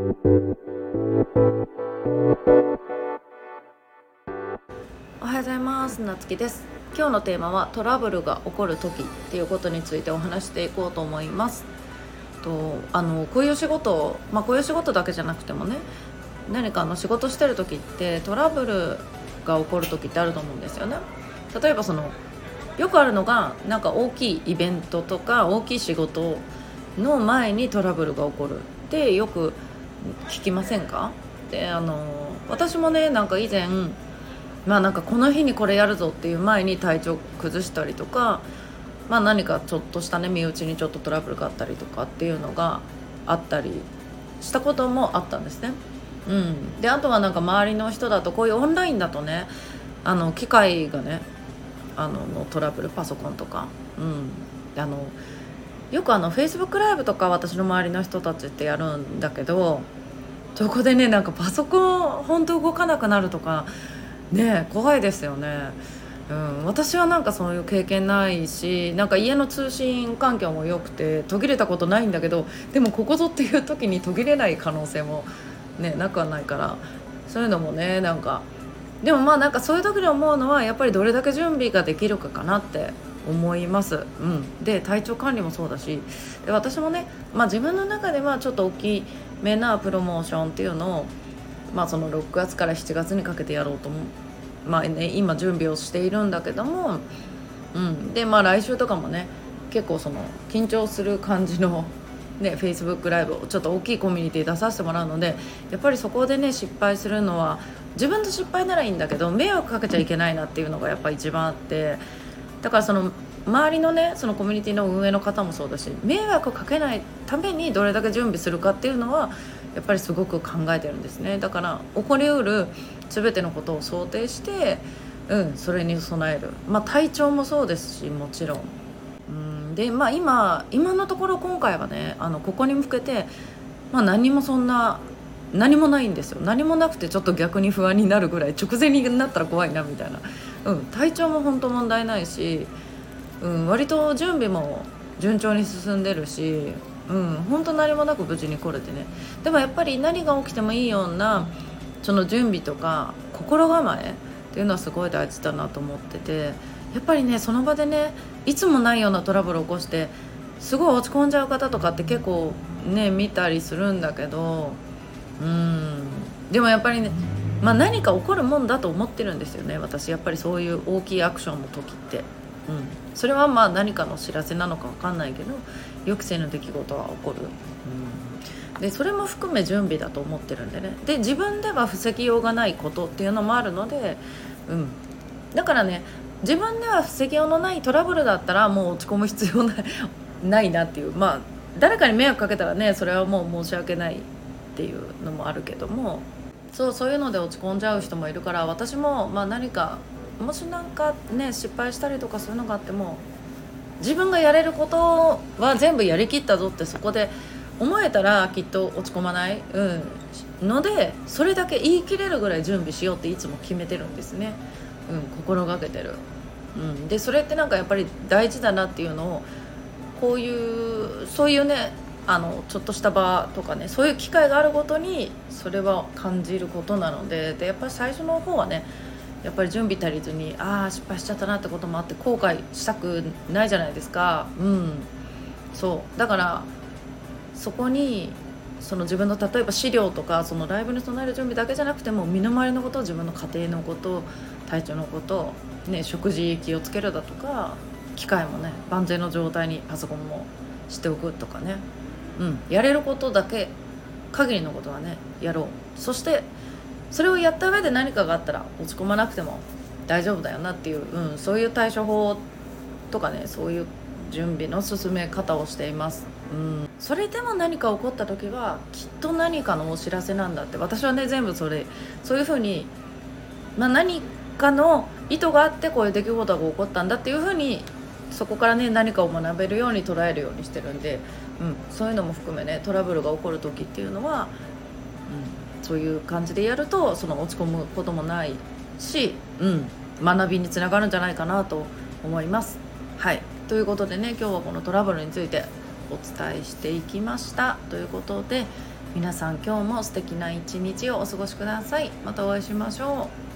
おはようございます。なつきです。今日のテーマはトラブルが起こる時っていうことについてお話していこうと思います。とあのこういう仕事まあこういう仕事だけじゃなくてもね何かの仕事してる時ってトラブルが起こる時ってあると思うんですよね。例えばそのよくあるのがなんか大きいイベントとか大きい仕事の前にトラブルが起こる。ってよく聞きませんか？であの私もねなんか以前まあなんかこの日にこれやるぞっていう前に体調崩したりとか、まあ、何かちょっとしたね身内にちょっとトラブルがあったりとかっていうのがあったりしたこともあったんですね。うん、であとはなんか周りの人だとこういうオンラインだとねあの機械がねあののトラブルパソコンとか、うん、あのよくあのフェイスブックライブとか私の周りの人たちってやるんだけどそこでねなんかパソコン本当動かなくなるとかね怖いですよね。うん、私はなんかそういう経験ないしなんか家の通信環境も良くて途切れたことないんだけどでもここぞっていう時に途切れない可能性も、ね、なくはないからそういうのもねなんかでもまあなんかそういう時に思うのはやっぱりどれだけ準備ができるかかなって思います、うん、で体調管理もそうだし。で私もね、まあ、自分の中ではちょっと大きめなプロモーションっていうのを、まあ、その6月から7月にかけてやろうと思う。まあね、今準備をしているんだけども、うん、でまあ来週とかもね結構その緊張する感じのね、フェイスブックライブをちょっと大きいコミュニティ出させてもらうのでやっぱりそこでね失敗するのは自分の失敗ならいいんだけど迷惑かけちゃいけないなっていうのがやっぱ一番あってだからその周りのねそのコミュニティの運営の方もそうだし迷惑をかけないためにどれだけ準備するかっていうのはやっぱりすごく考えてるんですね。だから起こりうる全てのことを想定してうんそれに備える。まあ体調もそうですしもちろん。うんでまあ今今のところ今回はねあのここに向けて、まあ、何もそんな何もないんですよ。何もなくてちょっと逆に不安になるぐらい直前になったら怖いなみたいな、うん、体調も本当問題ないし、うん、割と準備も順調に進んでるしうん本当何もなく無事に来れてね。でもやっぱり何が起きてもいいようなその準備とか心構えっていうのはすごい大事だなと思っててやっぱりねその場でねいつもないようなトラブルを起こしてすごい落ち込んじゃう方とかって結構ね見たりするんだけどうん。でもやっぱりね、まあ、何か起こるもんだと思ってるんですよね私。やっぱりそういう大きいアクションの時って。うん、それはまあ何かの知らせなのか分かんないけど予期せぬ出来事は起こる、うん、でそれも含め準備だと思ってるんでね。で自分では防ぎようがないことっていうのもあるので、うん、だからね自分では防ぎようのないトラブルだったらもう落ち込む必要ないないなっていう。まあ誰かに迷惑かけたらねそれはもう申し訳ない。っていうのもあるけどもそうそういうので落ち込んじゃう人もいるから私もまあ何かもし何かね失敗したりとかそういうのがあっても自分がやれることは全部やりきったぞってそこで思えたらきっと落ち込まない、うん、のでそれだけ言い切れるぐらい準備しようっていつも決めてるんですね、うん、心がけてる、うん、でそれってなんかやっぱり大事だなっていうのをこういうそういうねあのちょっとした場とかねそういう機会があるごとにそれは感じることなのででやっぱり最初の方はねやっぱり準備足りずにああ失敗しちゃったなってこともあって後悔したくないじゃないですか。うん。そう。だからそこにその自分の例えば資料とかそのライブに備える準備だけじゃなくても身の回りのこと自分の家庭のこと体調のこと、ね、食事気をつけるだとか機械もね万全の状態にパソコンもしておくとかね、うん、やれることだけ限りのことはねやろう。そしてそれをやった上で何かがあったら落ち込まなくても大丈夫だよなっていう、うん、そういう対処法とかねそういう準備の進め方をしています、うん、それでも何か起こった時はきっと何かのお知らせなんだって私はね全部それそういうふうに、まあ、何かの意図があってこういう出来事が起こったんだっていうふうにそこからね何かを学べるように捉えるようにしてるんで、うん、そういうのも含めねトラブルが起こる時っていうのは、うんそういう感じでやるとその落ち込むこともないし、うん、学びにつながるんじゃないかなと思います。はい。ということでね今日はこのトラブルについてお伝えしていきました。ということで、皆さん今日も素敵な一日をお過ごしください。またお会いしましょう。